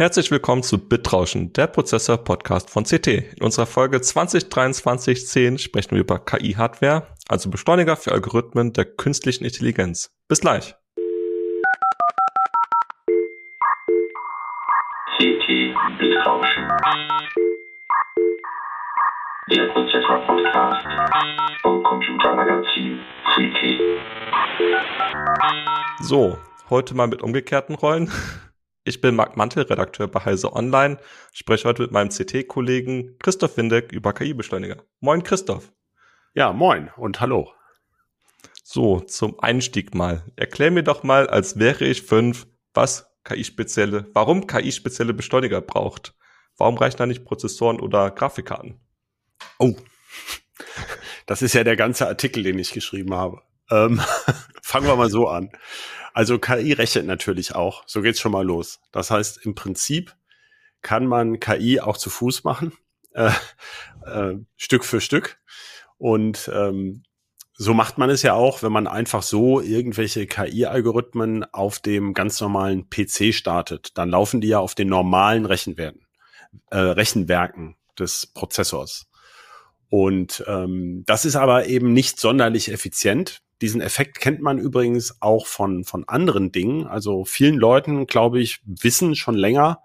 Herzlich willkommen zu Bitrauschen, der Prozessor-Podcast von CT. In unserer Folge 2023-10 sprechen wir über KI-Hardware, also Beschleuniger für Algorithmen der künstlichen Intelligenz. Bis gleich. CT Bitrauschen. Der Prozessor-Podcast vom Computermagazin CT. So, heute mal mit umgekehrten Rollen. Ich bin Marc Mantel, Redakteur bei Heise Online, spreche heute mit meinem CT-Kollegen Christoph Windeck über KI-Beschleuniger. Moin Christoph. Ja, moin und hallo. So, zum Einstieg mal. Erklär mir doch mal, als wäre ich fünf, was KI-spezielle, warum KI-spezielle Beschleuniger braucht. Warum reichen da nicht Prozessoren oder Grafikkarten? Oh, das ist ja der ganze Artikel, den ich geschrieben habe. Ähm, fangen wir mal so an. Also KI rechnet natürlich auch. So geht's schon mal los. Das heißt, im Prinzip kann man KI auch zu Fuß machen, äh, äh, Stück für Stück. Und ähm, so macht man es ja auch, wenn man einfach so irgendwelche KI-Algorithmen auf dem ganz normalen PC startet. Dann laufen die ja auf den normalen Rechenwerten, äh, Rechenwerken des Prozessors. Und ähm, das ist aber eben nicht sonderlich effizient. Diesen Effekt kennt man übrigens auch von, von anderen Dingen. Also vielen Leuten, glaube ich, wissen schon länger,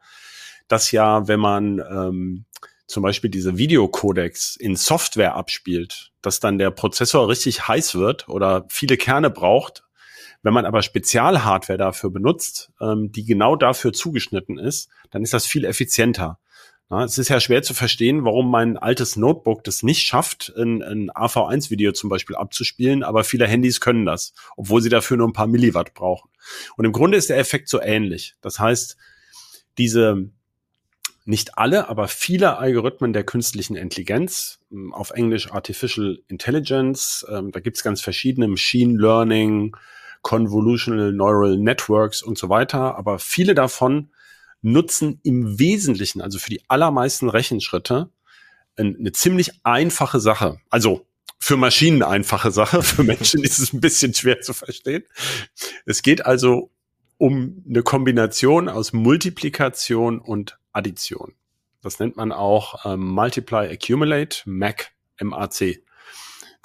dass ja, wenn man ähm, zum Beispiel diese Videocodecs in Software abspielt, dass dann der Prozessor richtig heiß wird oder viele Kerne braucht. Wenn man aber Spezialhardware dafür benutzt, ähm, die genau dafür zugeschnitten ist, dann ist das viel effizienter. Ja, es ist ja schwer zu verstehen, warum mein altes Notebook das nicht schafft, ein, ein AV1-Video zum Beispiel abzuspielen, aber viele Handys können das, obwohl sie dafür nur ein paar Milliwatt brauchen. Und im Grunde ist der Effekt so ähnlich. Das heißt, diese nicht alle, aber viele Algorithmen der künstlichen Intelligenz, hm, auf Englisch Artificial Intelligence, ähm, da gibt's ganz verschiedene Machine Learning, Convolutional Neural Networks und so weiter, aber viele davon nutzen im Wesentlichen, also für die allermeisten Rechenschritte, eine ziemlich einfache Sache. Also für Maschinen einfache Sache, für Menschen ist es ein bisschen schwer zu verstehen. Es geht also um eine Kombination aus Multiplikation und Addition. Das nennt man auch ähm, Multiply Accumulate, MAC, MAC.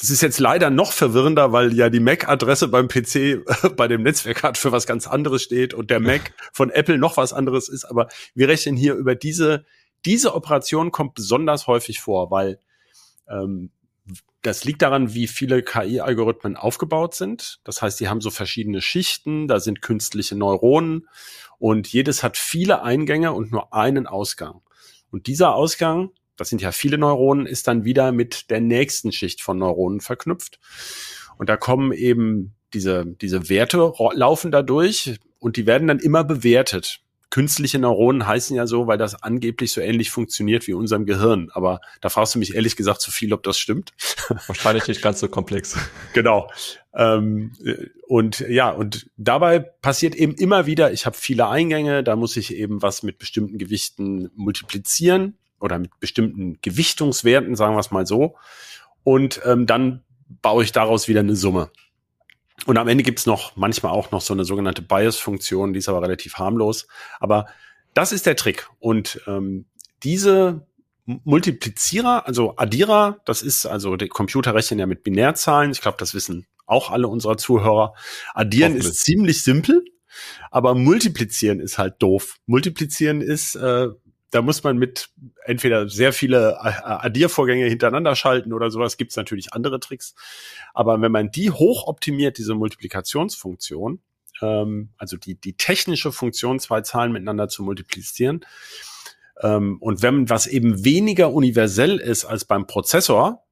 Das ist jetzt leider noch verwirrender, weil ja die MAC-Adresse beim PC bei dem Netzwerk für was ganz anderes steht und der Mac von Apple noch was anderes ist. Aber wir rechnen hier über diese, diese Operation kommt besonders häufig vor, weil ähm, das liegt daran, wie viele KI-Algorithmen aufgebaut sind. Das heißt, die haben so verschiedene Schichten, da sind künstliche Neuronen und jedes hat viele Eingänge und nur einen Ausgang. Und dieser Ausgang das sind ja viele Neuronen, ist dann wieder mit der nächsten Schicht von Neuronen verknüpft. Und da kommen eben diese, diese Werte laufen da durch und die werden dann immer bewertet. Künstliche Neuronen heißen ja so, weil das angeblich so ähnlich funktioniert wie unserem Gehirn. Aber da fragst du mich ehrlich gesagt zu viel, ob das stimmt. Wahrscheinlich nicht ganz so komplex. genau. Ähm, und ja, und dabei passiert eben immer wieder, ich habe viele Eingänge, da muss ich eben was mit bestimmten Gewichten multiplizieren oder mit bestimmten Gewichtungswerten, sagen wir es mal so. Und ähm, dann baue ich daraus wieder eine Summe. Und am Ende gibt's noch manchmal auch noch so eine sogenannte Bias-Funktion, die ist aber relativ harmlos. Aber das ist der Trick. Und ähm, diese Multiplizierer, also Addierer, das ist also der Computer rechnen ja mit Binärzahlen. Ich glaube, das wissen auch alle unserer Zuhörer. Addieren ist ziemlich simpel, aber multiplizieren ist halt doof. Multiplizieren ist, äh, da muss man mit entweder sehr viele äh, Addiervorgänge hintereinander schalten oder sowas, gibt es natürlich andere Tricks. Aber wenn man die hoch optimiert, diese Multiplikationsfunktion, ähm, also die, die technische Funktion, zwei Zahlen miteinander zu multiplizieren, ähm, und wenn was eben weniger universell ist als beim Prozessor,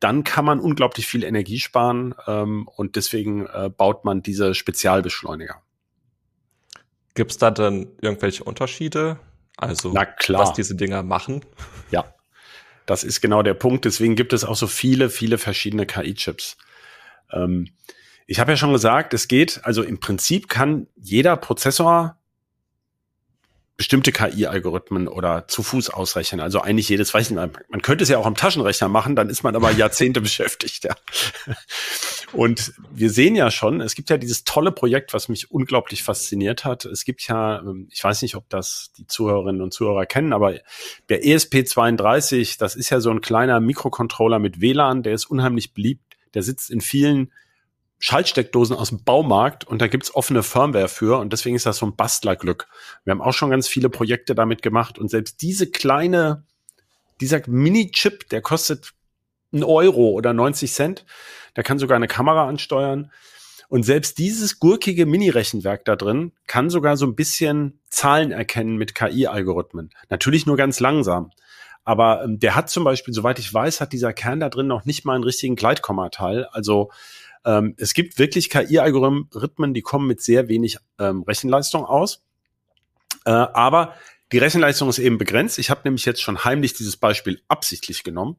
dann kann man unglaublich viel Energie sparen ähm, und deswegen äh, baut man diese Spezialbeschleuniger. Gibt es da dann irgendwelche Unterschiede also, Na klar. was diese Dinger machen. Ja, das ist genau der Punkt. Deswegen gibt es auch so viele, viele verschiedene KI-Chips. Ähm, ich habe ja schon gesagt, es geht, also im Prinzip kann jeder Prozessor bestimmte KI-Algorithmen oder zu Fuß ausrechnen. Also eigentlich jedes, weiß nicht, man könnte es ja auch am Taschenrechner machen, dann ist man aber Jahrzehnte beschäftigt. Ja. Und wir sehen ja schon, es gibt ja dieses tolle Projekt, was mich unglaublich fasziniert hat. Es gibt ja, ähm, ich weiß nicht, ob das die Zuhörerinnen und Zuhörer kennen, aber der ESP32, das ist ja so ein kleiner Mikrocontroller mit WLAN, der ist unheimlich beliebt. Der sitzt in vielen Schaltsteckdosen aus dem Baumarkt und da gibt's offene Firmware für und deswegen ist das so ein Bastlerglück. Wir haben auch schon ganz viele Projekte damit gemacht und selbst diese kleine, dieser Mini-Chip, der kostet ein Euro oder 90 Cent, der kann sogar eine Kamera ansteuern. Und selbst dieses gurkige Mini-Rechenwerk da drin kann sogar so ein bisschen Zahlen erkennen mit KI-Algorithmen. Natürlich nur ganz langsam. Aber ähm, der hat zum Beispiel, soweit ich weiß, hat dieser Kern da drin noch nicht mal einen richtigen Gleitkommateil. Also ähm, es gibt wirklich KI-Algorithmen, die kommen mit sehr wenig ähm, Rechenleistung aus. Äh, aber die Rechenleistung ist eben begrenzt. Ich habe nämlich jetzt schon heimlich dieses Beispiel absichtlich genommen.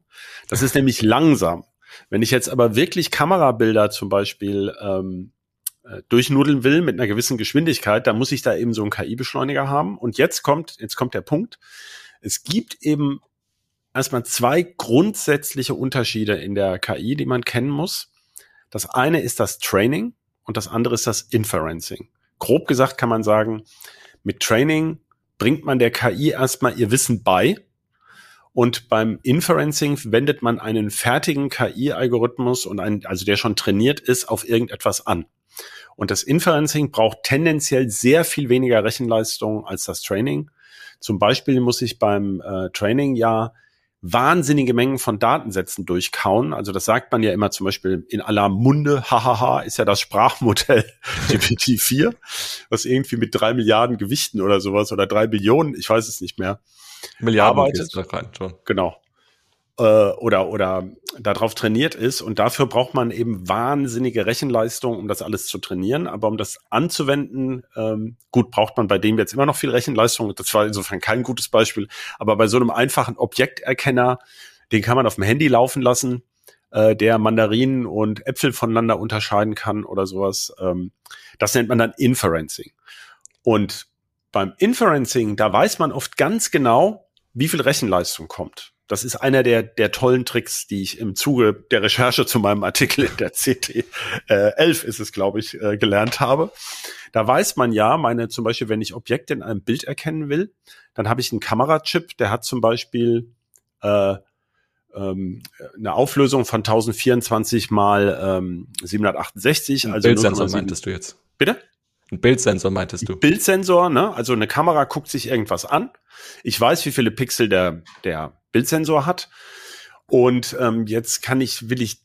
Das ist nämlich langsam. Wenn ich jetzt aber wirklich Kamerabilder zum Beispiel ähm, äh, durchnudeln will mit einer gewissen Geschwindigkeit, dann muss ich da eben so einen KI-Beschleuniger haben. Und jetzt kommt, jetzt kommt der Punkt. Es gibt eben erstmal zwei grundsätzliche Unterschiede in der KI, die man kennen muss. Das eine ist das Training und das andere ist das Inferencing. Grob gesagt kann man sagen, mit Training bringt man der KI erstmal ihr Wissen bei und beim Inferencing wendet man einen fertigen KI-Algorithmus und einen, also der schon trainiert ist, auf irgendetwas an. Und das Inferencing braucht tendenziell sehr viel weniger Rechenleistung als das Training. Zum Beispiel muss ich beim äh, Training ja wahnsinnige Mengen von Datensätzen durchkauen. Also das sagt man ja immer zum Beispiel in aller Munde, hahaha, ist ja das Sprachmodell GPT-4, was irgendwie mit drei Milliarden Gewichten oder sowas oder drei Billionen, ich weiß es nicht mehr, Milliarden arbeitet. Rein, schon. Genau. Äh, oder, oder darauf trainiert ist. Und dafür braucht man eben wahnsinnige Rechenleistung, um das alles zu trainieren. Aber um das anzuwenden, ähm, gut, braucht man bei dem jetzt immer noch viel Rechenleistung. Das war insofern kein gutes Beispiel. Aber bei so einem einfachen Objekterkenner, den kann man auf dem Handy laufen lassen, äh, der Mandarinen und Äpfel voneinander unterscheiden kann oder sowas. Ähm, das nennt man dann Inferencing. Und beim Inferencing, da weiß man oft ganz genau, wie viel Rechenleistung kommt. Das ist einer der, der tollen Tricks, die ich im Zuge der Recherche zu meinem Artikel in der CT äh, 11 ist es, glaube ich, äh, gelernt habe. Da weiß man ja, meine zum Beispiel, wenn ich Objekte in einem Bild erkennen will, dann habe ich einen Kamerachip, der hat zum Beispiel äh, ähm, eine Auflösung von 1024 mal ähm, 768. Ein also Bildsensor meintest du jetzt? Bitte? Ein Bildsensor meintest du? Bildsensor, ne? Also eine Kamera guckt sich irgendwas an. Ich weiß, wie viele Pixel der, der Bildsensor hat. Und ähm, jetzt kann ich, will ich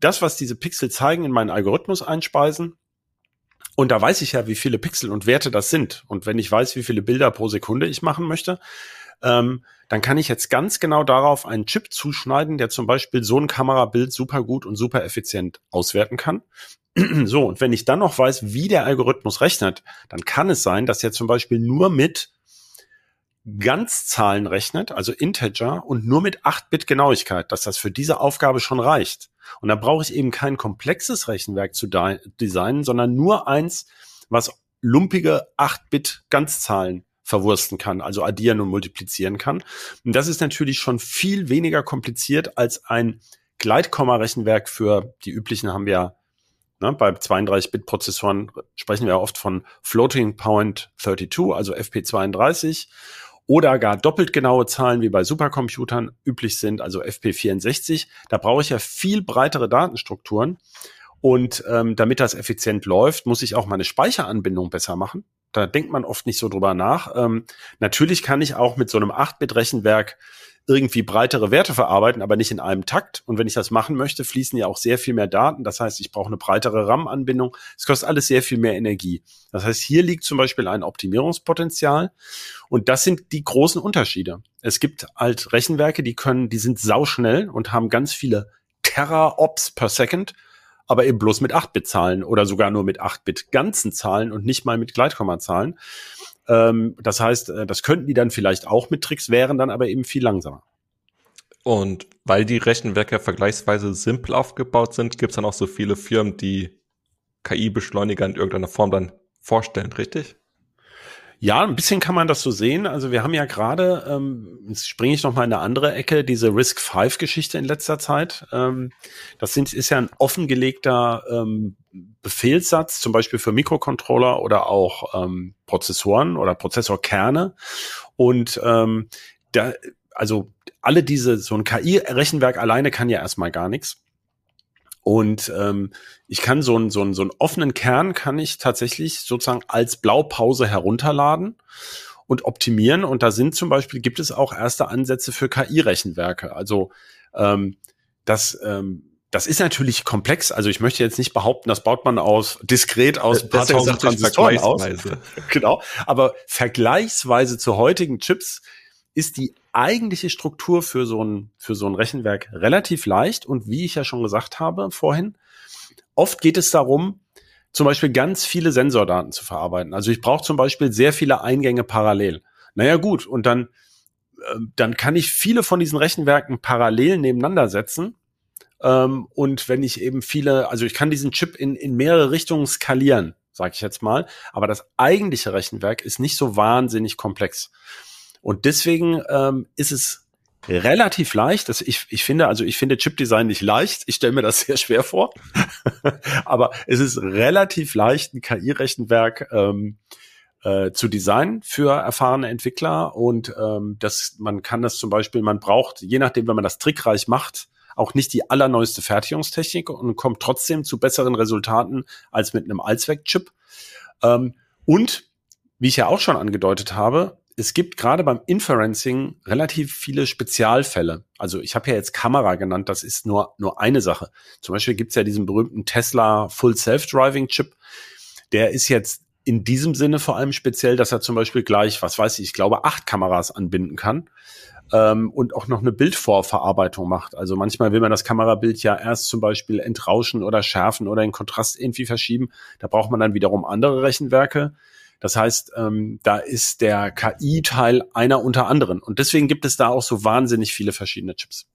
das, was diese Pixel zeigen, in meinen Algorithmus einspeisen. Und da weiß ich ja, wie viele Pixel und Werte das sind. Und wenn ich weiß, wie viele Bilder pro Sekunde ich machen möchte, ähm, dann kann ich jetzt ganz genau darauf einen Chip zuschneiden, der zum Beispiel so ein Kamerabild super gut und super effizient auswerten kann. so, und wenn ich dann noch weiß, wie der Algorithmus rechnet, dann kann es sein, dass er zum Beispiel nur mit Ganzzahlen rechnet, also Integer, und nur mit 8-Bit Genauigkeit, dass das für diese Aufgabe schon reicht. Und da brauche ich eben kein komplexes Rechenwerk zu designen, sondern nur eins, was lumpige 8-Bit Ganzzahlen verwursten kann, also addieren und multiplizieren kann. Und das ist natürlich schon viel weniger kompliziert als ein Gleitkomma-Rechenwerk für die üblichen haben wir Ne, bei 32-Bit-Prozessoren sprechen wir oft von Floating Point 32, also FP32 oder gar doppelt genaue Zahlen wie bei Supercomputern üblich sind, also FP64. Da brauche ich ja viel breitere Datenstrukturen. Und ähm, damit das effizient läuft, muss ich auch meine Speicheranbindung besser machen. Da denkt man oft nicht so drüber nach. Ähm, natürlich kann ich auch mit so einem 8-Bit-Rechenwerk irgendwie breitere Werte verarbeiten, aber nicht in einem Takt. Und wenn ich das machen möchte, fließen ja auch sehr viel mehr Daten. Das heißt, ich brauche eine breitere RAM-Anbindung. Es kostet alles sehr viel mehr Energie. Das heißt, hier liegt zum Beispiel ein Optimierungspotenzial. Und das sind die großen Unterschiede. Es gibt halt Rechenwerke, die können, die sind sauschnell und haben ganz viele Teraops per Second, aber eben bloß mit 8-Bit-Zahlen oder sogar nur mit 8-Bit ganzen Zahlen und nicht mal mit Gleitkommazahlen. Ähm, das heißt, äh, das könnten die dann vielleicht auch mit Tricks, wären dann aber eben viel langsamer. Und weil die Rechenwerke vergleichsweise simpel aufgebaut sind, gibt es dann auch so viele Firmen, die KI-Beschleuniger in irgendeiner Form dann vorstellen, richtig? Ja, ein bisschen kann man das so sehen. Also wir haben ja gerade, ähm, jetzt springe ich noch mal in eine andere Ecke, diese Risk 5 Geschichte in letzter Zeit. Ähm, das sind, ist ja ein offengelegter ähm, Befehlssatz, zum Beispiel für Mikrocontroller oder auch ähm, Prozessoren oder Prozessorkerne. Und ähm, da, also alle diese, so ein KI-Rechenwerk alleine kann ja erstmal gar nichts. Und ähm, ich kann so einen so einen so einen offenen Kern kann ich tatsächlich sozusagen als Blaupause herunterladen und optimieren. Und da sind zum Beispiel, gibt es auch erste Ansätze für KI-Rechenwerke. Also ähm, das, ähm, das ist natürlich komplex. Also ich möchte jetzt nicht behaupten, das baut man aus diskret aus ein paar tausend Transistoren aus. genau. Aber vergleichsweise zu heutigen Chips ist die eigentliche Struktur für so ein, für so ein Rechenwerk relativ leicht. Und wie ich ja schon gesagt habe vorhin, oft geht es darum, zum Beispiel ganz viele Sensordaten zu verarbeiten. Also ich brauche zum Beispiel sehr viele Eingänge parallel. Naja, gut. Und dann, äh, dann kann ich viele von diesen Rechenwerken parallel nebeneinander setzen. Ähm, und wenn ich eben viele, also ich kann diesen Chip in, in mehrere Richtungen skalieren, sage ich jetzt mal. Aber das eigentliche Rechenwerk ist nicht so wahnsinnig komplex. Und deswegen ähm, ist es relativ leicht. Das, ich, ich finde, also ich finde Chipdesign nicht leicht. Ich stelle mir das sehr schwer vor. Aber es ist relativ leicht, ein KI-Rechenwerk ähm, äh, zu designen für erfahrene Entwickler. Und ähm, das, man kann das zum Beispiel, man braucht, je nachdem, wenn man das trickreich macht, auch nicht die allerneueste Fertigungstechnik und kommt trotzdem zu besseren Resultaten als mit einem Allzweck-Chip. Ähm, und wie ich ja auch schon angedeutet habe, es gibt gerade beim Inferencing relativ viele Spezialfälle. Also ich habe ja jetzt Kamera genannt, das ist nur, nur eine Sache. Zum Beispiel gibt es ja diesen berühmten Tesla Full Self-Driving Chip. Der ist jetzt in diesem Sinne vor allem speziell, dass er zum Beispiel gleich, was weiß ich, ich glaube, acht Kameras anbinden kann ähm, und auch noch eine Bildvorverarbeitung macht. Also manchmal will man das Kamerabild ja erst zum Beispiel entrauschen oder schärfen oder in Kontrast irgendwie verschieben. Da braucht man dann wiederum andere Rechenwerke. Das heißt, ähm, da ist der KI-Teil einer unter anderen. Und deswegen gibt es da auch so wahnsinnig viele verschiedene Chips.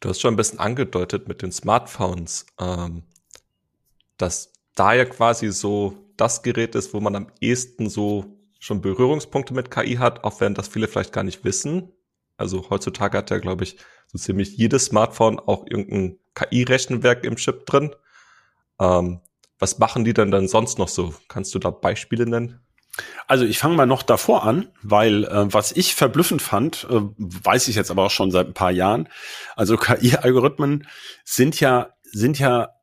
Du hast schon ein bisschen angedeutet mit den Smartphones, ähm, dass da ja quasi so das Gerät ist, wo man am ehesten so schon Berührungspunkte mit KI hat, auch wenn das viele vielleicht gar nicht wissen. Also heutzutage hat ja, glaube ich, so ziemlich jedes Smartphone auch irgendein KI-Rechenwerk im Chip drin. Ähm, was machen die denn dann sonst noch so? Kannst du da Beispiele nennen? Also ich fange mal noch davor an, weil äh, was ich verblüffend fand, äh, weiß ich jetzt aber auch schon seit ein paar Jahren. Also KI-Algorithmen sind ja sind ja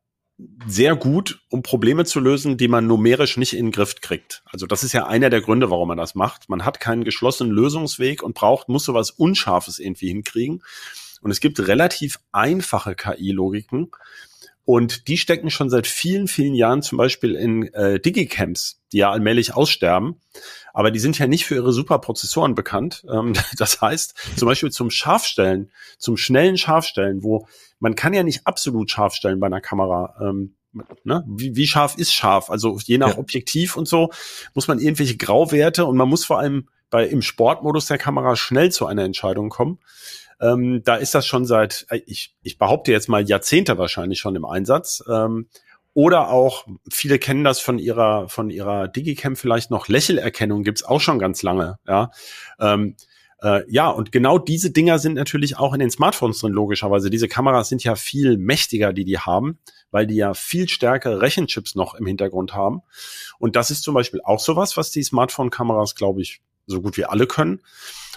sehr gut, um Probleme zu lösen, die man numerisch nicht in den Griff kriegt. Also das ist ja einer der Gründe, warum man das macht. Man hat keinen geschlossenen Lösungsweg und braucht muss sowas Unscharfes irgendwie hinkriegen. Und es gibt relativ einfache KI-Logiken, und die stecken schon seit vielen, vielen Jahren zum Beispiel in äh, Digicamps, die ja allmählich aussterben. Aber die sind ja nicht für ihre Superprozessoren bekannt. Ähm, das heißt, zum Beispiel zum Scharfstellen, zum schnellen Scharfstellen, wo man kann ja nicht absolut scharf stellen bei einer Kamera. Ähm, ne? wie, wie scharf ist scharf? Also je nach ja. Objektiv und so muss man irgendwelche Grauwerte und man muss vor allem bei im Sportmodus der Kamera schnell zu einer Entscheidung kommen. Ähm, da ist das schon seit, äh, ich, ich behaupte jetzt mal Jahrzehnte wahrscheinlich schon im Einsatz. Ähm, oder auch, viele kennen das von ihrer, von ihrer Digicam vielleicht noch, Lächelerkennung gibt's auch schon ganz lange, ja. Ähm, äh, ja, und genau diese Dinger sind natürlich auch in den Smartphones drin, logischerweise. Diese Kameras sind ja viel mächtiger, die die haben, weil die ja viel stärkere Rechenchips noch im Hintergrund haben. Und das ist zum Beispiel auch sowas, was die Smartphone-Kameras, glaube ich, so gut wie alle können.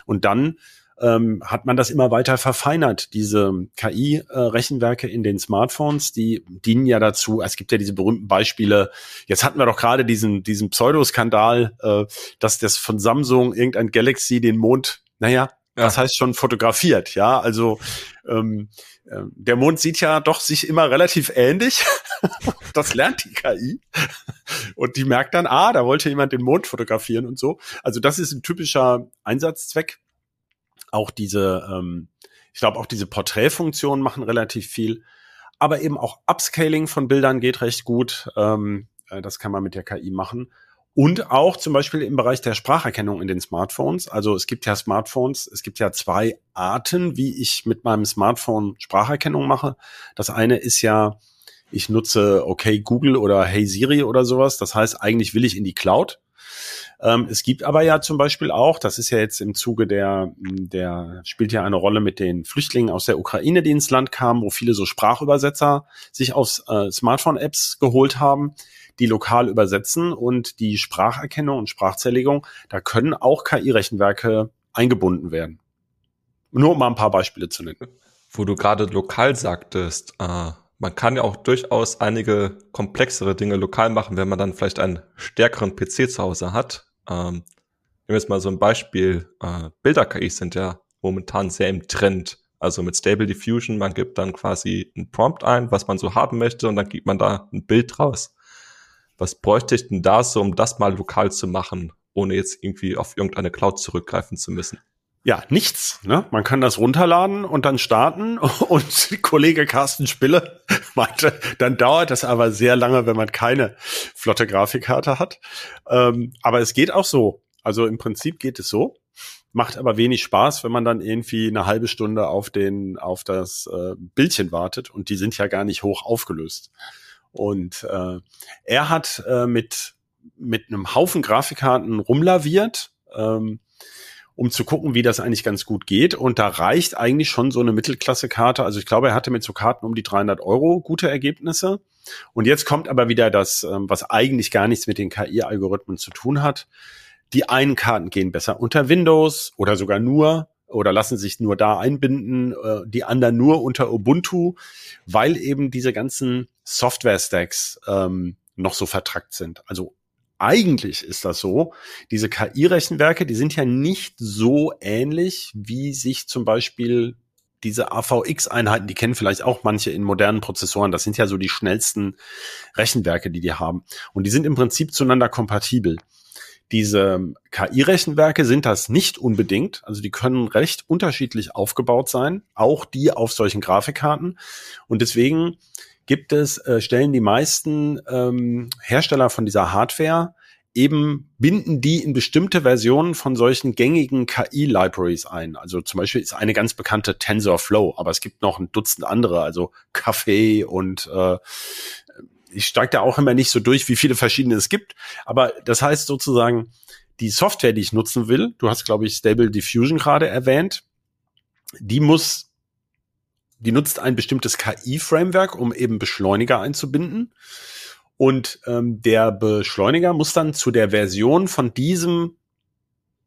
Und dann ähm, hat man das immer weiter verfeinert. Diese KI-Rechenwerke in den Smartphones, die dienen ja dazu, es gibt ja diese berühmten Beispiele, jetzt hatten wir doch gerade diesen, diesen Pseudoskandal, äh, dass das von Samsung irgendein Galaxy den Mond, naja, ja. das heißt schon fotografiert, ja, also ähm, äh, der Mond sieht ja doch sich immer relativ ähnlich. das lernt die KI. Und die merkt dann, ah, da wollte jemand den Mond fotografieren und so. Also das ist ein typischer Einsatzzweck auch diese, ähm, ich glaube, auch diese Porträtfunktionen machen relativ viel. Aber eben auch Upscaling von Bildern geht recht gut. Ähm, äh, das kann man mit der KI machen. Und auch zum Beispiel im Bereich der Spracherkennung in den Smartphones. Also es gibt ja Smartphones, es gibt ja zwei Arten, wie ich mit meinem Smartphone Spracherkennung mache. Das eine ist ja, ich nutze okay Google oder Hey Siri oder sowas. Das heißt, eigentlich will ich in die Cloud. Ähm, es gibt aber ja zum Beispiel auch, das ist ja jetzt im Zuge der, der spielt ja eine Rolle mit den Flüchtlingen aus der Ukraine, die ins Land kamen, wo viele so Sprachübersetzer sich aus äh, Smartphone-Apps geholt haben, die lokal übersetzen und die Spracherkennung und Sprachzerlegung, da können auch KI-Rechenwerke eingebunden werden. Nur um mal ein paar Beispiele zu nennen. Wo du gerade lokal sagtest, äh, man kann ja auch durchaus einige komplexere Dinge lokal machen, wenn man dann vielleicht einen stärkeren PC zu Hause hat. Ähm, nehmen wir jetzt mal so ein Beispiel. Äh, Bilder-KIs sind ja momentan sehr im Trend. Also mit Stable Diffusion, man gibt dann quasi ein Prompt ein, was man so haben möchte, und dann gibt man da ein Bild raus. Was bräuchte ich denn da so, um das mal lokal zu machen, ohne jetzt irgendwie auf irgendeine Cloud zurückgreifen zu müssen? Ja, nichts. Ne? Man kann das runterladen und dann starten. Und Kollege Carsten Spille meinte, dann dauert das aber sehr lange, wenn man keine flotte Grafikkarte hat. Ähm, aber es geht auch so. Also im Prinzip geht es so. Macht aber wenig Spaß, wenn man dann irgendwie eine halbe Stunde auf den, auf das äh, Bildchen wartet und die sind ja gar nicht hoch aufgelöst. Und äh, er hat äh, mit, mit einem Haufen Grafikkarten rumlaviert. Ähm, um zu gucken, wie das eigentlich ganz gut geht. Und da reicht eigentlich schon so eine Mittelklasse-Karte. Also ich glaube, er hatte mit so Karten um die 300 Euro gute Ergebnisse. Und jetzt kommt aber wieder das, ähm, was eigentlich gar nichts mit den KI-Algorithmen zu tun hat. Die einen Karten gehen besser unter Windows oder sogar nur oder lassen sich nur da einbinden, äh, die anderen nur unter Ubuntu, weil eben diese ganzen Software-Stacks ähm, noch so vertrackt sind. Also eigentlich ist das so. Diese KI-Rechenwerke, die sind ja nicht so ähnlich, wie sich zum Beispiel diese AVX-Einheiten, die kennen vielleicht auch manche in modernen Prozessoren. Das sind ja so die schnellsten Rechenwerke, die die haben. Und die sind im Prinzip zueinander kompatibel. Diese KI-Rechenwerke sind das nicht unbedingt. Also die können recht unterschiedlich aufgebaut sein, auch die auf solchen Grafikkarten. Und deswegen gibt es, äh, stellen die meisten ähm, Hersteller von dieser Hardware eben binden die in bestimmte Versionen von solchen gängigen KI-Libraries ein. Also zum Beispiel ist eine ganz bekannte TensorFlow, aber es gibt noch ein Dutzend andere, also Café und äh, ich steige da auch immer nicht so durch, wie viele verschiedene es gibt. Aber das heißt sozusagen, die Software, die ich nutzen will, du hast, glaube ich, Stable Diffusion gerade erwähnt, die muss die nutzt ein bestimmtes KI-Framework, um eben Beschleuniger einzubinden. Und ähm, der Beschleuniger muss dann zu der Version von diesem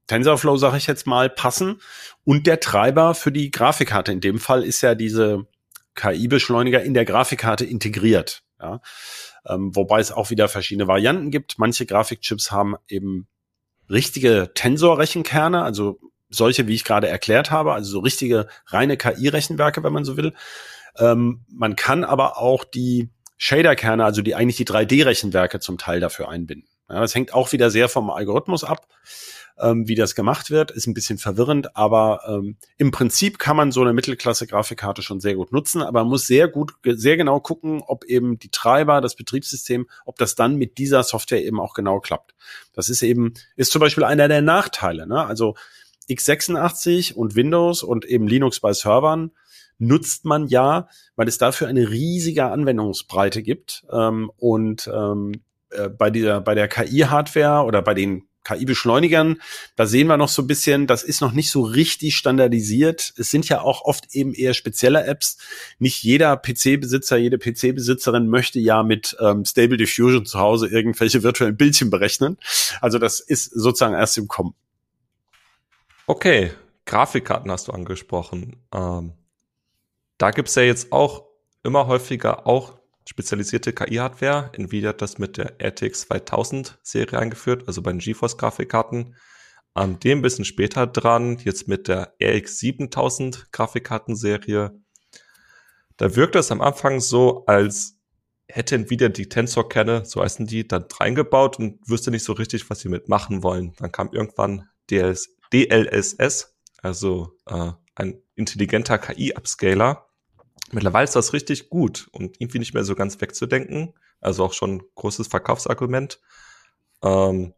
TensorFlow, sage ich jetzt mal, passen. Und der Treiber für die Grafikkarte. In dem Fall ist ja diese KI-Beschleuniger in der Grafikkarte integriert. Ja? Ähm, wobei es auch wieder verschiedene Varianten gibt. Manche Grafikchips haben eben richtige Tensor-Rechenkerne, also solche, wie ich gerade erklärt habe, also so richtige reine KI-Rechenwerke, wenn man so will. Ähm, man kann aber auch die Shader-Kerne, also die eigentlich die 3D-Rechenwerke zum Teil dafür einbinden. Ja, das hängt auch wieder sehr vom Algorithmus ab, ähm, wie das gemacht wird. Ist ein bisschen verwirrend, aber ähm, im Prinzip kann man so eine Mittelklasse-Grafikkarte schon sehr gut nutzen, aber man muss sehr gut, sehr genau gucken, ob eben die Treiber, das Betriebssystem, ob das dann mit dieser Software eben auch genau klappt. Das ist eben, ist zum Beispiel einer der Nachteile. Ne? Also x86 und Windows und eben Linux bei Servern nutzt man ja, weil es dafür eine riesige Anwendungsbreite gibt. Ähm, und ähm, äh, bei dieser, bei der KI-Hardware oder bei den KI-Beschleunigern, da sehen wir noch so ein bisschen, das ist noch nicht so richtig standardisiert. Es sind ja auch oft eben eher spezielle Apps. Nicht jeder PC-Besitzer, jede PC-Besitzerin möchte ja mit ähm, Stable Diffusion zu Hause irgendwelche virtuellen Bildchen berechnen. Also das ist sozusagen erst im Kommen. Okay, Grafikkarten hast du angesprochen. Ähm, da gibt's ja jetzt auch immer häufiger auch spezialisierte KI-Hardware. Nvidia hat das mit der RTX 2000 Serie eingeführt, also bei den GeForce Grafikkarten. Ähm, dem bisschen später dran, jetzt mit der RX 7000 Grafikkartenserie. Da wirkt es am Anfang so, als hätte Nvidia die Tensor-Kerne, so heißen die, dann reingebaut und wüsste nicht so richtig, was sie mitmachen wollen. Dann kam irgendwann DS DLSS, also äh, ein intelligenter KI-Upscaler. Mittlerweile ist das richtig gut und irgendwie nicht mehr so ganz wegzudenken. Also auch schon großes Verkaufsargument. Ähm,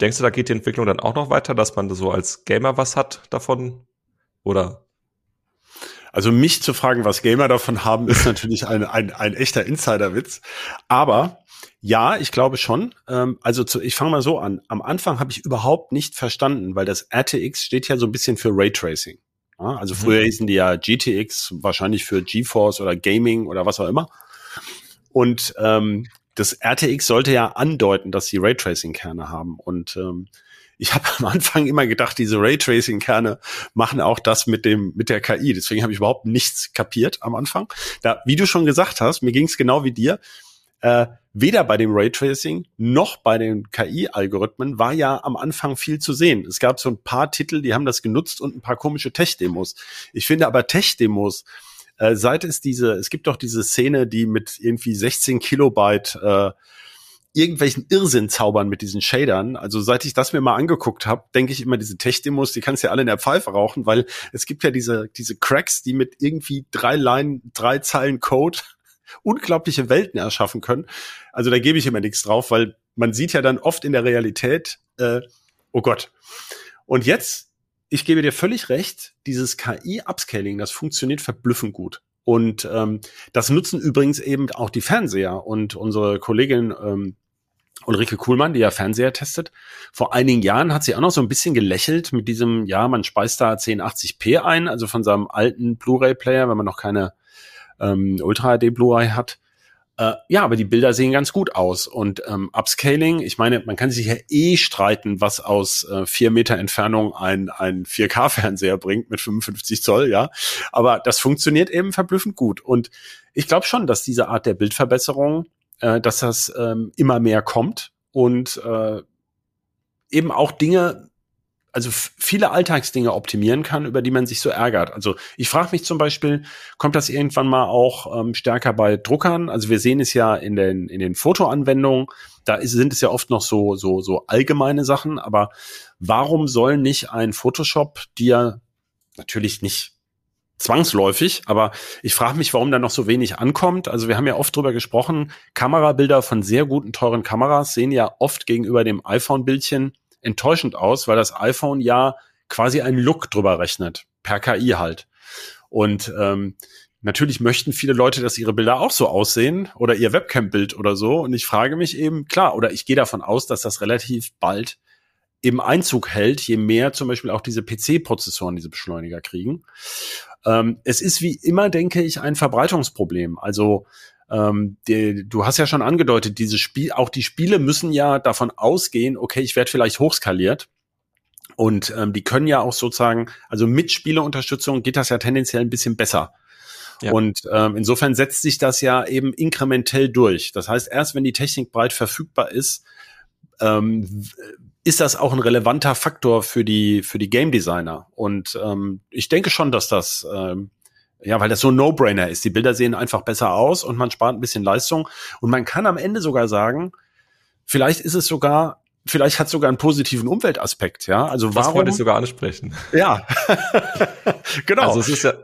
denkst du, da geht die Entwicklung dann auch noch weiter, dass man so als Gamer was hat davon? Oder? Also mich zu fragen, was Gamer davon haben, ist natürlich ein, ein, ein echter Insiderwitz. Aber Ja, ich glaube schon. Ähm, also zu, ich fange mal so an. Am Anfang habe ich überhaupt nicht verstanden, weil das RTX steht ja so ein bisschen für Raytracing. Ja, also mhm. früher hießen die ja GTX, wahrscheinlich für GeForce oder Gaming oder was auch immer. Und ähm, das RTX sollte ja andeuten, dass sie Raytracing-Kerne haben. Und ähm, ich habe am Anfang immer gedacht, diese Raytracing-Kerne machen auch das mit dem mit der KI. Deswegen habe ich überhaupt nichts kapiert am Anfang. Da, wie du schon gesagt hast, mir ging es genau wie dir. Äh, weder bei dem Raytracing noch bei den KI-Algorithmen war ja am Anfang viel zu sehen. Es gab so ein paar Titel, die haben das genutzt und ein paar komische Tech-Demos. Ich finde aber Tech-Demos, äh, seit es diese, es gibt doch diese Szene, die mit irgendwie 16 Kilobyte äh, irgendwelchen Irrsinn zaubern mit diesen Shadern. Also seit ich das mir mal angeguckt habe, denke ich immer, diese Tech-Demos, die kannst du ja alle in der Pfeife rauchen, weil es gibt ja diese, diese Cracks, die mit irgendwie drei Line, drei Zeilen Code unglaubliche Welten erschaffen können. Also da gebe ich immer nichts drauf, weil man sieht ja dann oft in der Realität, äh, oh Gott. Und jetzt, ich gebe dir völlig recht, dieses KI-Upscaling, das funktioniert verblüffend gut. Und ähm, das nutzen übrigens eben auch die Fernseher und unsere Kollegin ähm, Ulrike Kuhlmann, die ja Fernseher testet. Vor einigen Jahren hat sie auch noch so ein bisschen gelächelt mit diesem, ja, man speist da 1080p ein, also von seinem alten Blu-ray-Player, wenn man noch keine ähm, Ultra HD Blu-ray hat. Äh, ja, aber die Bilder sehen ganz gut aus. Und ähm, Upscaling, ich meine, man kann sich ja eh streiten, was aus äh, vier Meter Entfernung ein, ein 4K-Fernseher bringt mit 55 Zoll, ja. Aber das funktioniert eben verblüffend gut. Und ich glaube schon, dass diese Art der Bildverbesserung, äh, dass das ähm, immer mehr kommt und äh, eben auch Dinge also viele Alltagsdinge optimieren kann, über die man sich so ärgert. Also ich frage mich zum Beispiel, kommt das irgendwann mal auch ähm, stärker bei Druckern? Also wir sehen es ja in den, in den Fotoanwendungen, da ist, sind es ja oft noch so, so, so allgemeine Sachen, aber warum soll nicht ein Photoshop dir natürlich nicht zwangsläufig, aber ich frage mich, warum da noch so wenig ankommt. Also wir haben ja oft drüber gesprochen, Kamerabilder von sehr guten, teuren Kameras sehen ja oft gegenüber dem iPhone-Bildchen enttäuschend aus, weil das iPhone ja quasi einen Look drüber rechnet, per KI halt. Und ähm, natürlich möchten viele Leute, dass ihre Bilder auch so aussehen oder ihr Webcam-Bild oder so. Und ich frage mich eben, klar, oder ich gehe davon aus, dass das relativ bald im Einzug hält, je mehr zum Beispiel auch diese PC-Prozessoren diese Beschleuniger kriegen. Ähm, es ist wie immer, denke ich, ein Verbreitungsproblem. Also ähm, die, du hast ja schon angedeutet, diese Spiel, auch die Spiele müssen ja davon ausgehen, okay, ich werde vielleicht hochskaliert. Und ähm, die können ja auch sozusagen, also mit Spieleunterstützung geht das ja tendenziell ein bisschen besser. Ja. Und ähm, insofern setzt sich das ja eben inkrementell durch. Das heißt, erst wenn die Technik breit verfügbar ist, ähm, ist das auch ein relevanter Faktor für die für die Game Designer. Und ähm, ich denke schon, dass das ähm, ja, weil das so ein No-Brainer ist. Die Bilder sehen einfach besser aus und man spart ein bisschen Leistung. Und man kann am Ende sogar sagen, vielleicht ist es sogar, vielleicht hat es sogar einen positiven Umweltaspekt, ja. Also warum? Das wollte ich sogar ansprechen. Ja. genau. Also es ist ja,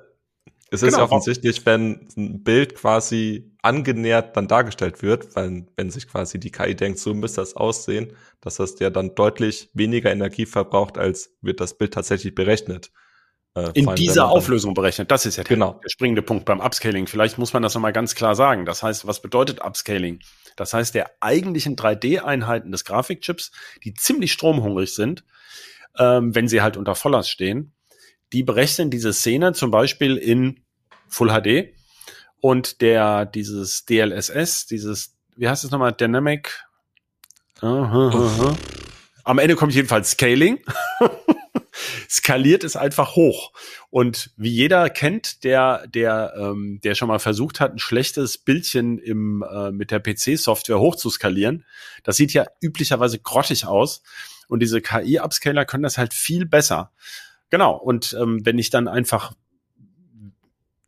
es ist genau. ja offensichtlich, wenn ein Bild quasi angenähert dann dargestellt wird, weil wenn sich quasi die KI denkt, so müsste das aussehen, dass das ja dann deutlich weniger Energie verbraucht, als wird das Bild tatsächlich berechnet. Äh, in dieser Auflösung berechnet. Das ist ja der, genau. der springende Punkt beim Upscaling. Vielleicht muss man das nochmal ganz klar sagen. Das heißt, was bedeutet Upscaling? Das heißt, der eigentlichen 3D-Einheiten des Grafikchips, die ziemlich stromhungrig sind, ähm, wenn sie halt unter Volllast stehen, die berechnen diese Szene zum Beispiel in Full HD und der, dieses DLSS, dieses, wie heißt es nochmal, Dynamic, uh, uh, uh, am Ende kommt jedenfalls Scaling. skaliert es einfach hoch. Und wie jeder kennt, der, der, ähm, der schon mal versucht hat, ein schlechtes Bildchen im, äh, mit der PC-Software hochzuskalieren, das sieht ja üblicherweise grottig aus. Und diese KI-Upscaler können das halt viel besser. Genau. Und ähm, wenn ich dann einfach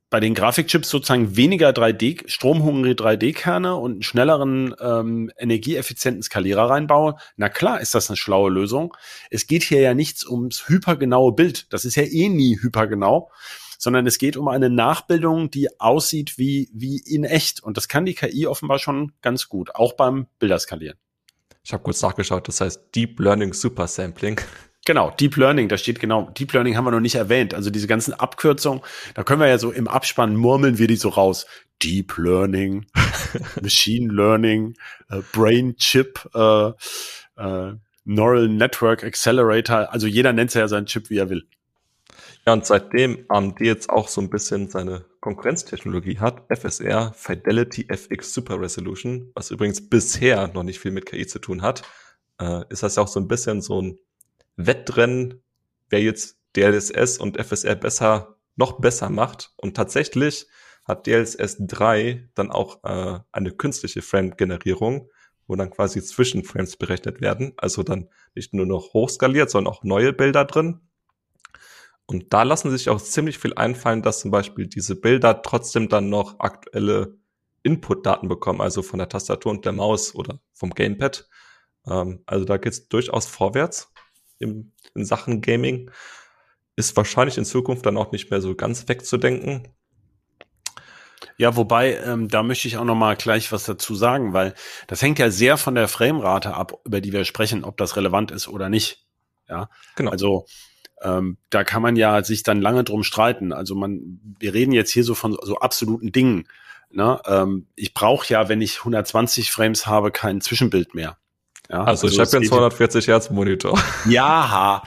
bei den Grafikchips sozusagen weniger 3D, stromhungrige 3D-Kerne und einen schnelleren, ähm, energieeffizienten Skalierer reinbaue, na klar ist das eine schlaue Lösung. Es geht hier ja nichts ums hypergenaue Bild. Das ist ja eh nie hypergenau, sondern es geht um eine Nachbildung, die aussieht wie, wie in echt. Und das kann die KI offenbar schon ganz gut, auch beim Bilderskalieren. Ich habe kurz nachgeschaut, das heißt Deep Learning Super Sampling. Genau, Deep Learning, da steht genau, Deep Learning haben wir noch nicht erwähnt. Also diese ganzen Abkürzungen, da können wir ja so im Abspann murmeln wir die so raus. Deep Learning, Machine Learning, äh, Brain Chip, äh, äh, Neural Network Accelerator. Also jeder nennt ja seinen Chip, wie er will. Ja, und seitdem AMD jetzt auch so ein bisschen seine Konkurrenztechnologie hat, FSR, Fidelity FX Super Resolution, was übrigens bisher noch nicht viel mit KI zu tun hat, äh, ist das ja auch so ein bisschen so ein Wettrennen, wer jetzt DLSS und FSR besser, noch besser macht. Und tatsächlich hat DLSS 3 dann auch äh, eine künstliche Frame-Generierung, wo dann quasi Zwischenframes berechnet werden. Also dann nicht nur noch hochskaliert, sondern auch neue Bilder drin. Und da lassen sich auch ziemlich viel einfallen, dass zum Beispiel diese Bilder trotzdem dann noch aktuelle Input-Daten bekommen, also von der Tastatur und der Maus oder vom Gamepad. Ähm, also da geht's durchaus vorwärts im, in Sachen Gaming. Ist wahrscheinlich in Zukunft dann auch nicht mehr so ganz wegzudenken. Ja, wobei, ähm, da möchte ich auch noch mal gleich was dazu sagen, weil das hängt ja sehr von der Framerate ab, über die wir sprechen, ob das relevant ist oder nicht. Ja, genau. Also ähm, da kann man ja sich dann lange drum streiten. Also man, wir reden jetzt hier so von so absoluten Dingen. Ne? Ähm, ich brauche ja, wenn ich 120 Frames habe, kein Zwischenbild mehr. Ja, also, also ich habe ja einen 240 Hertz Monitor. Ja,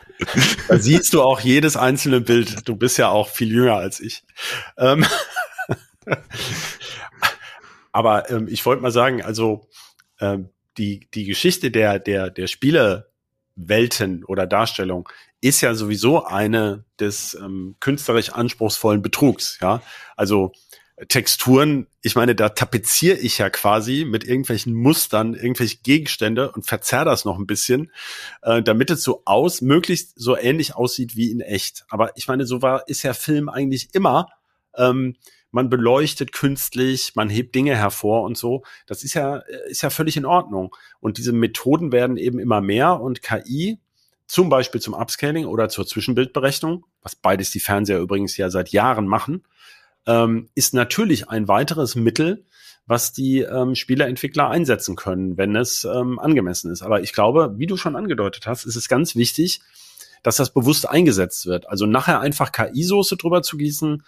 da siehst du auch jedes einzelne Bild. Du bist ja auch viel jünger als ich. Ähm, aber ähm, ich wollte mal sagen, also ähm, die die Geschichte der der der Spielewelten oder Darstellung ist ja sowieso eine des ähm, künstlerisch anspruchsvollen Betrugs. Ja, also Texturen, ich meine, da tapeziere ich ja quasi mit irgendwelchen Mustern, irgendwelche Gegenstände und verzerr das noch ein bisschen, äh, damit es so aus, möglichst so ähnlich aussieht wie in echt. Aber ich meine, so war, ist ja Film eigentlich immer. Ähm, man beleuchtet künstlich, man hebt Dinge hervor und so. Das ist ja, ist ja völlig in Ordnung. Und diese Methoden werden eben immer mehr und KI, zum Beispiel zum Upscaling oder zur Zwischenbildberechnung, was beides die Fernseher übrigens ja seit Jahren machen, ähm, ist natürlich ein weiteres Mittel, was die ähm, Spieleentwickler einsetzen können, wenn es ähm, angemessen ist. Aber ich glaube, wie du schon angedeutet hast, ist es ganz wichtig, dass das bewusst eingesetzt wird. Also nachher einfach KI-Soße drüber zu gießen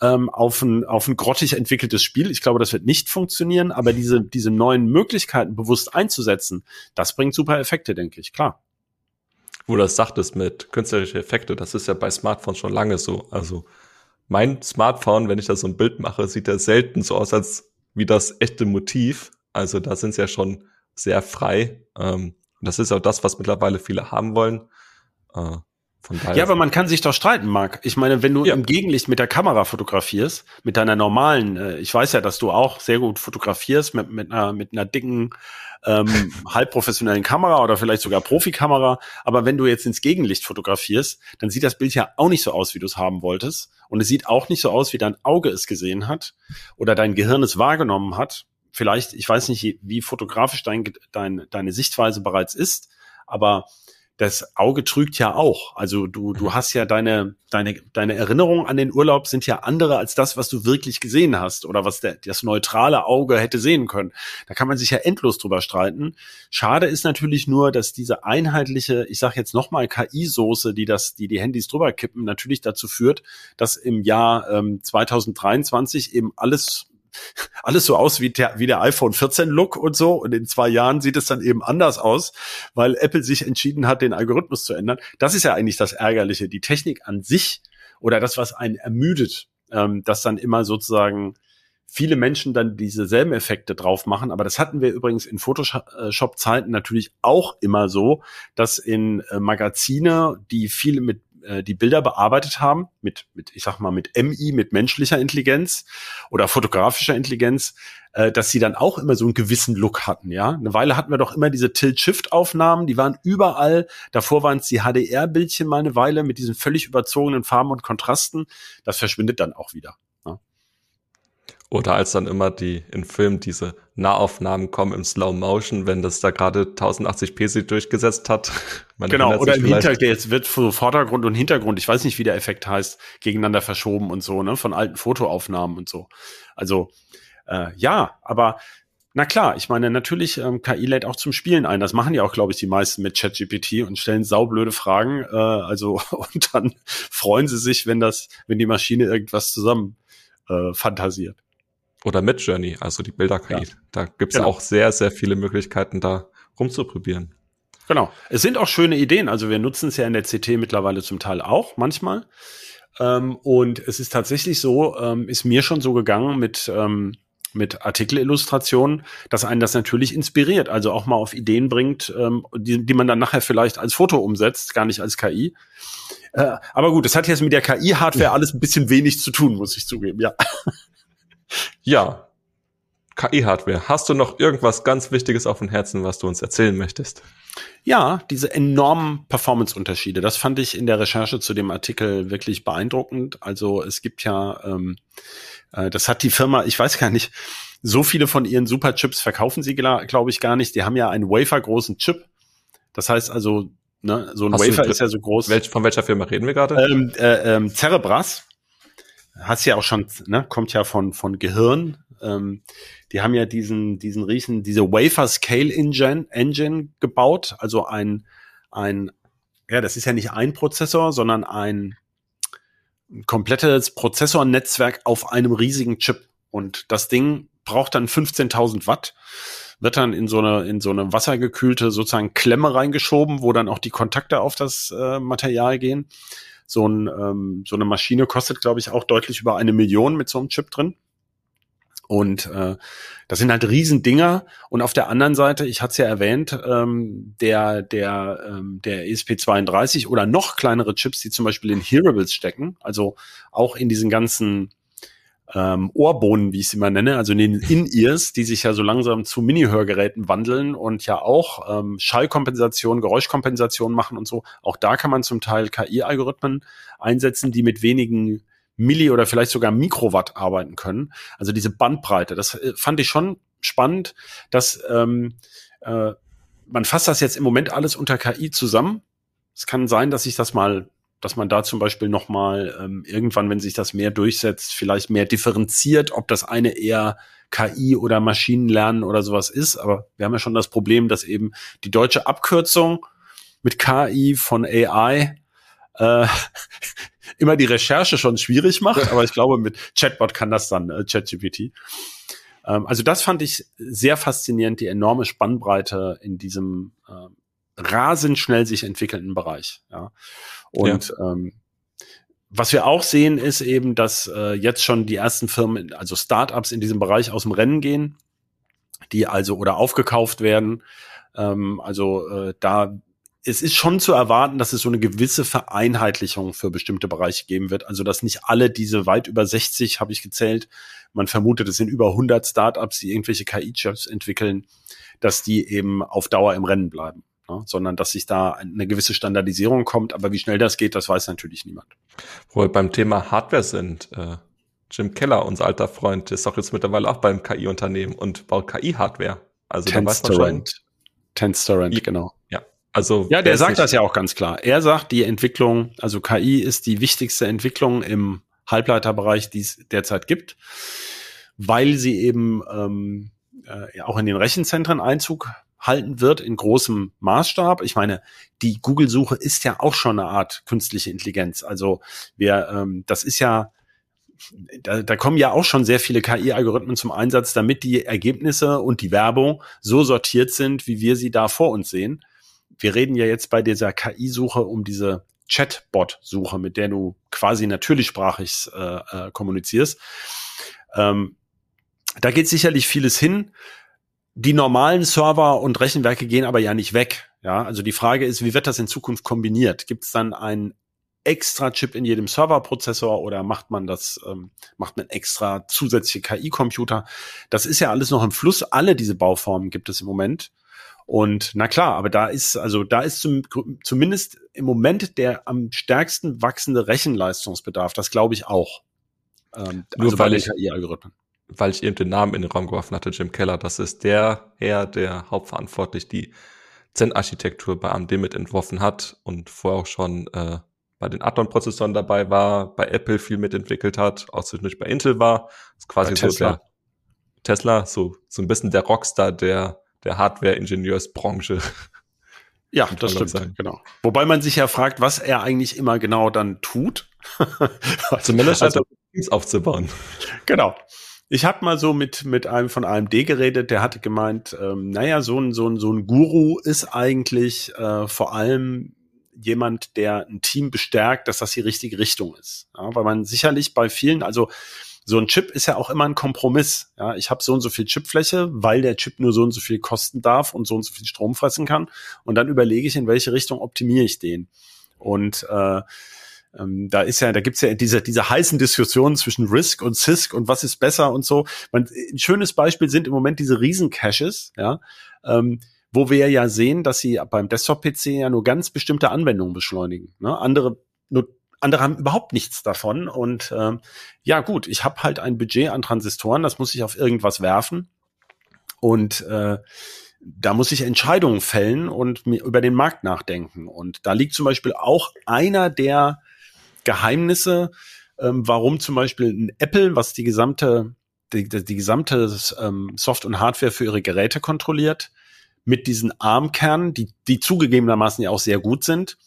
ähm, auf, ein, auf ein grottig entwickeltes Spiel. Ich glaube, das wird nicht funktionieren, aber diese, diese neuen Möglichkeiten bewusst einzusetzen, das bringt super Effekte, denke ich, klar. Wo du das sagtest mit künstlerische Effekte, das ist ja bei Smartphones schon lange so. Also mein Smartphone, wenn ich da so ein Bild mache, sieht ja selten so aus, als wie das echte Motiv. Also da sind sie ja schon sehr frei. Ähm, das ist auch das, was mittlerweile viele haben wollen. Äh, ja, aber man kann sich doch streiten, Marc. Ich meine, wenn du ja. im Gegenlicht mit der Kamera fotografierst, mit deiner normalen, äh, ich weiß ja, dass du auch sehr gut fotografierst mit, mit, einer, mit einer dicken, ähm, halbprofessionellen Kamera oder vielleicht sogar Profikamera. Aber wenn du jetzt ins Gegenlicht fotografierst, dann sieht das Bild ja auch nicht so aus, wie du es haben wolltest. Und es sieht auch nicht so aus, wie dein Auge es gesehen hat oder dein Gehirn es wahrgenommen hat. Vielleicht, ich weiß nicht, wie fotografisch dein, dein, deine Sichtweise bereits ist, aber das Auge trügt ja auch. Also du, du mhm. hast ja deine, deine, deine Erinnerungen an den Urlaub sind ja andere als das, was du wirklich gesehen hast oder was der, das neutrale Auge hätte sehen können. Da kann man sich ja endlos drüber streiten. Schade ist natürlich nur, dass diese einheitliche, ich sage jetzt nochmal KI-Soße, die das, die die Handys drüber kippen, natürlich dazu führt, dass im Jahr ähm, 2023 eben alles alles so aus wie der, wie der iPhone 14 Look und so. Und in zwei Jahren sieht es dann eben anders aus, weil Apple sich entschieden hat, den Algorithmus zu ändern. Das ist ja eigentlich das Ärgerliche. Die Technik an sich oder das, was einen ermüdet, ähm, dass dann immer sozusagen viele Menschen dann dieselben Effekte drauf machen. Aber das hatten wir übrigens in Photoshop-Zeiten natürlich auch immer so, dass in äh, Magazine, die viel mit äh, die Bilder bearbeitet haben mit, mit, ich sag mal, mit MI, mit menschlicher Intelligenz oder fotografischer Intelligenz, äh, dass sie dann auch immer so einen gewissen Look hatten, ja. Eine Weile hatten wir doch immer diese Tilt-Shift-Aufnahmen, die waren überall. Davor waren es die HDR-Bildchen mal eine Weile mit diesen völlig überzogenen Farben und Kontrasten. Das verschwindet dann auch wieder. Oder als dann immer die in Filmen diese Nahaufnahmen kommen im Slow Motion, wenn das da gerade 1080p sich durchgesetzt hat. Man genau, oder im Hintergrund, jetzt wird so Vordergrund und Hintergrund, ich weiß nicht, wie der Effekt heißt, gegeneinander verschoben und so, ne, von alten Fotoaufnahmen und so. Also, äh, ja, aber Na klar, ich meine, natürlich, ähm, KI lädt auch zum Spielen ein. Das machen ja auch, glaube ich, die meisten mit ChatGPT und stellen saublöde Fragen. Äh, also, und dann freuen sie sich, wenn das, wenn die Maschine irgendwas zusammen äh, fantasiert. Oder mit Journey, also die Bilder-KI. Ja. Da gibt's Genau. auch sehr, sehr viele Möglichkeiten, da rumzuprobieren. Genau. Es sind auch schöne Ideen. Also wir nutzen es ja in der CT mittlerweile zum Teil auch, manchmal. Ähm, und es ist tatsächlich so, ähm, ist mir schon so gegangen mit, ähm, mit Artikelillustrationen, dass einen das natürlich inspiriert, also auch mal auf Ideen bringt, ähm, die, die man dann nachher vielleicht als Foto umsetzt, gar nicht als KI. Äh, aber gut, das hat jetzt mit der KI-Hardware alles ein bisschen wenig zu tun, muss ich zugeben, ja. Ja, KI-Hardware. Hast du noch irgendwas ganz Wichtiges auf dem Herzen, was du uns erzählen möchtest? Ja, diese enormen Performance-Unterschiede, das fand ich in der Recherche zu dem Artikel wirklich beeindruckend. Also es gibt ja, ähm, äh, das hat die Firma, ich weiß gar nicht, so viele von ihren Superchips verkaufen sie, glaube ich, gar nicht. Die haben ja einen wafergroßen Chip. Das heißt also, ne, so ein Hast Wafer ist ja so groß. Welch, von welcher Firma reden wir gerade? Ähm, äh, ähm, Cerebras, hast ja auch schon, ne, kommt ja von, von Gehirn. Ähm, die haben ja diesen, diesen riesen, diese Wafer Scale Engine, Engine gebaut, also ein, ein, ja, das ist ja nicht ein Prozessor, sondern ein komplettes Prozessornetzwerk auf einem riesigen Chip. Und das Ding braucht dann 15.000 Watt, wird dann in so eine, in so eine wassergekühlte sozusagen Klemme reingeschoben, wo dann auch die Kontakte auf das äh, Material gehen. So, ein, ähm, so eine Maschine kostet, glaube ich, auch deutlich über eine Million mit so einem Chip drin. Und äh, das sind halt Riesendinger. Und auf der anderen Seite, ich hatte es ja erwähnt, ähm, der, der, ähm, der ESP32 oder noch kleinere Chips, die zum Beispiel in Hearables stecken, also auch in diesen ganzen ähm, Ohrbohnen, wie ich sie mal nenne, also in den In-Ears, die sich ja so langsam zu Mini-Hörgeräten wandeln und ja auch ähm, Schallkompensation, Geräuschkompensation machen und so. Auch da kann man zum Teil KI-Algorithmen einsetzen, die mit wenigen Milli- oder vielleicht sogar Mikrowatt arbeiten können. Also diese Bandbreite, das äh, fand ich schon spannend, dass ähm, äh, man fasst das jetzt im Moment alles unter KI zusammen. Es kann sein, dass sich das mal, dass man da zum Beispiel noch mal ähm, irgendwann, wenn sich das mehr durchsetzt, vielleicht mehr differenziert, ob das eine eher KI oder Maschinenlernen oder sowas ist. Aber wir haben ja schon das Problem, dass eben die deutsche Abkürzung mit KI von AI äh, immer die Recherche schon schwierig macht, aber ich glaube, mit Chatbot kann das dann, äh, ChatGPT. Ähm, also das fand ich sehr faszinierend, die enorme Spannbreite in diesem äh, rasend schnell sich entwickelnden Bereich. Ja. Und ähm, was wir auch sehen, ist eben, dass äh, jetzt schon die ersten Firmen, also Startups in diesem Bereich aus dem Rennen gehen, die also oder aufgekauft werden. Ähm, also äh, da es ist schon zu erwarten, dass es so eine gewisse Vereinheitlichung für bestimmte Bereiche geben wird. Also, dass nicht alle diese weit über 60, habe ich gezählt, man vermutet, es sind über 100 Startups, die irgendwelche KI-Chips entwickeln, dass die eben auf Dauer im Rennen bleiben. Ne? Sondern, dass sich da eine gewisse Standardisierung kommt. Aber wie schnell das geht, das weiß natürlich niemand. Wo wir beim Thema Hardware sind, äh, Jim Keller, unser alter Freund, ist doch jetzt mittlerweile auch beim KI-Unternehmen und baut KI-Hardware. Also da weiß man schon. Tenstorrent. Tenstorrent, Ja. genau. Also Ja, der sagt das ja auch ganz klar. Er sagt, die Entwicklung, also KI ist die wichtigste Entwicklung im Halbleiterbereich, die es derzeit gibt, weil sie eben ähm, äh, auch in den Rechenzentren Einzug halten wird in großem Maßstab. Ich meine, die Google-Suche ist ja auch schon eine Art künstliche Intelligenz. Also wir, ähm, das ist ja da, da kommen ja auch schon sehr viele KI-Algorithmen zum Einsatz, damit die Ergebnisse und die Werbung so sortiert sind, wie wir sie da vor uns sehen wir reden ja jetzt bei dieser KI-Suche um diese Chatbot-Suche, mit der du quasi natürlichsprachig äh, äh, kommunizierst. Ähm, da geht sicherlich vieles hin. Die normalen Server und Rechenwerke gehen aber ja nicht weg. Ja, also die Frage ist, wie wird das in Zukunft kombiniert? Gibt es dann einen extra Chip in jedem Serverprozessor oder macht man das, ähm, macht man extra zusätzliche KI-Computer? Das ist ja alles noch im Fluss. Alle diese Bauformen gibt es im Moment. Und na klar, aber da ist, also da ist zum, zumindest im Moment der am stärksten wachsende Rechenleistungsbedarf. Das glaube ich auch. Ähm, Nur also bei weil den ich- KI-Algorithmen. Weil ich eben den Namen in den Raum geworfen hatte, Jim Keller, das ist der Herr, der hauptverantwortlich die Zen-Architektur bei AMD mit entworfen hat und vorher auch schon äh, bei den Athlon-Prozessoren dabei war, bei Apple viel mitentwickelt hat, auch zwischendurch bei Intel war. ist quasi Bei so Tesla. der Tesla so, so ein bisschen der Rockstar der, der Hardware-Ingenieursbranche. Ja, das stimmt, sagen. genau. Wobei man sich ja fragt, was er eigentlich immer genau dann tut. Zumindest also, Teams aufzubauen. Genau. Ich habe mal so mit mit einem von AMD geredet, der hatte gemeint, ähm, naja, so ein so ein so ein Guru ist eigentlich äh, vor allem jemand, der ein Team bestärkt, dass das die richtige Richtung ist. Ja, weil man sicherlich bei vielen, also so ein Chip ist ja auch immer ein Kompromiss. Ja, ich habe so und so viel Chipfläche, weil der Chip nur so und so viel kosten darf und so und so viel Strom fressen kann. Und dann überlege ich, in welche Richtung optimiere ich den. Und äh, ähm, da ist ja, da gibt's ja diese, diese heißen Diskussionen zwischen Risk und CISC und was ist besser und so. Man, ein schönes Beispiel sind im Moment diese Riesen-Caches, ja, ähm, wo wir ja sehen, dass sie beim Desktop-PC ja nur ganz bestimmte Anwendungen beschleunigen. Ne? Andere nur andere haben überhaupt nichts davon. Und ähm, ja, gut, ich habe halt ein Budget an Transistoren, das muss ich auf irgendwas werfen. Und äh, da muss ich Entscheidungen fällen und mir über den Markt nachdenken. Und da liegt zum Beispiel auch einer der Geheimnisse, ähm, warum zum Beispiel ein Apple, was die gesamte, die, die gesamte ähm, Soft- und Hardware für ihre Geräte kontrolliert, mit diesen ARM-Kernen, die, die zugegebenermaßen ja auch sehr gut sind,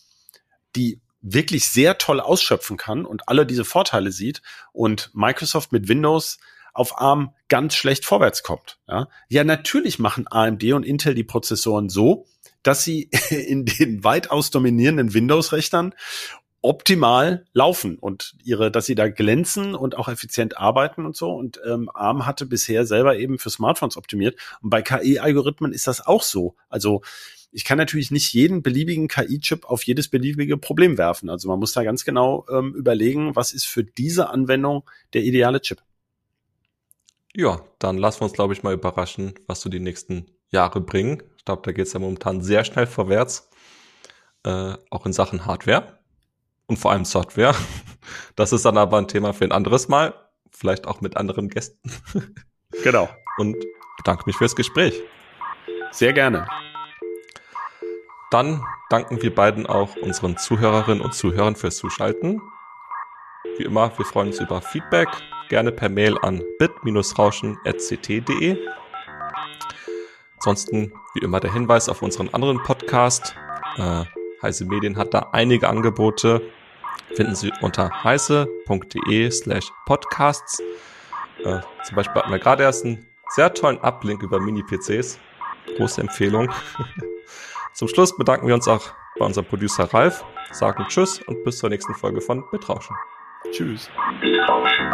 die wirklich sehr toll ausschöpfen kann und alle diese Vorteile sieht und Microsoft mit Windows auf ARM ganz schlecht vorwärts kommt. Ja, ja natürlich machen AMD und Intel die Prozessoren so, dass sie in den weitaus dominierenden Windows-Rechnern optimal laufen und ihre, dass sie da glänzen und auch effizient arbeiten und so. Und ähm, ARM hatte bisher selber eben für Smartphones optimiert. Und bei KI-Algorithmen ist das auch so. Also ich kann natürlich nicht jeden beliebigen KI-Chip auf jedes beliebige Problem werfen. Also man muss da ganz genau ähm, überlegen, was ist für diese Anwendung der ideale Chip. Ja, dann lassen wir uns, glaube ich, mal überraschen, was so die nächsten Jahre bringen. Ich glaube, da geht es ja momentan sehr schnell vorwärts, äh, auch in Sachen Hardware und vor allem Software. Das ist dann aber ein Thema für ein anderes Mal, vielleicht auch mit anderen Gästen. Genau. Und bedanke mich fürs Gespräch. Sehr gerne. Dann danken wir beiden auch unseren Zuhörerinnen und Zuhörern fürs Zuschalten. Wie immer, wir freuen uns über Feedback, gerne per Mail an bit-rauschen.ct.de. Ansonsten, wie immer, der Hinweis auf unseren anderen Podcast. Äh, Heise Medien hat da einige Angebote. Finden Sie unter heiße.de slash podcasts. Äh, zum Beispiel hatten wir gerade erst einen sehr tollen Uplink über Mini-PCs. Große Empfehlung. Zum Schluss bedanken wir uns auch bei unserem Producer Ralf, sagen Tschüss und bis zur nächsten Folge von Bitrauschen. Tschüss. Bitrauschen.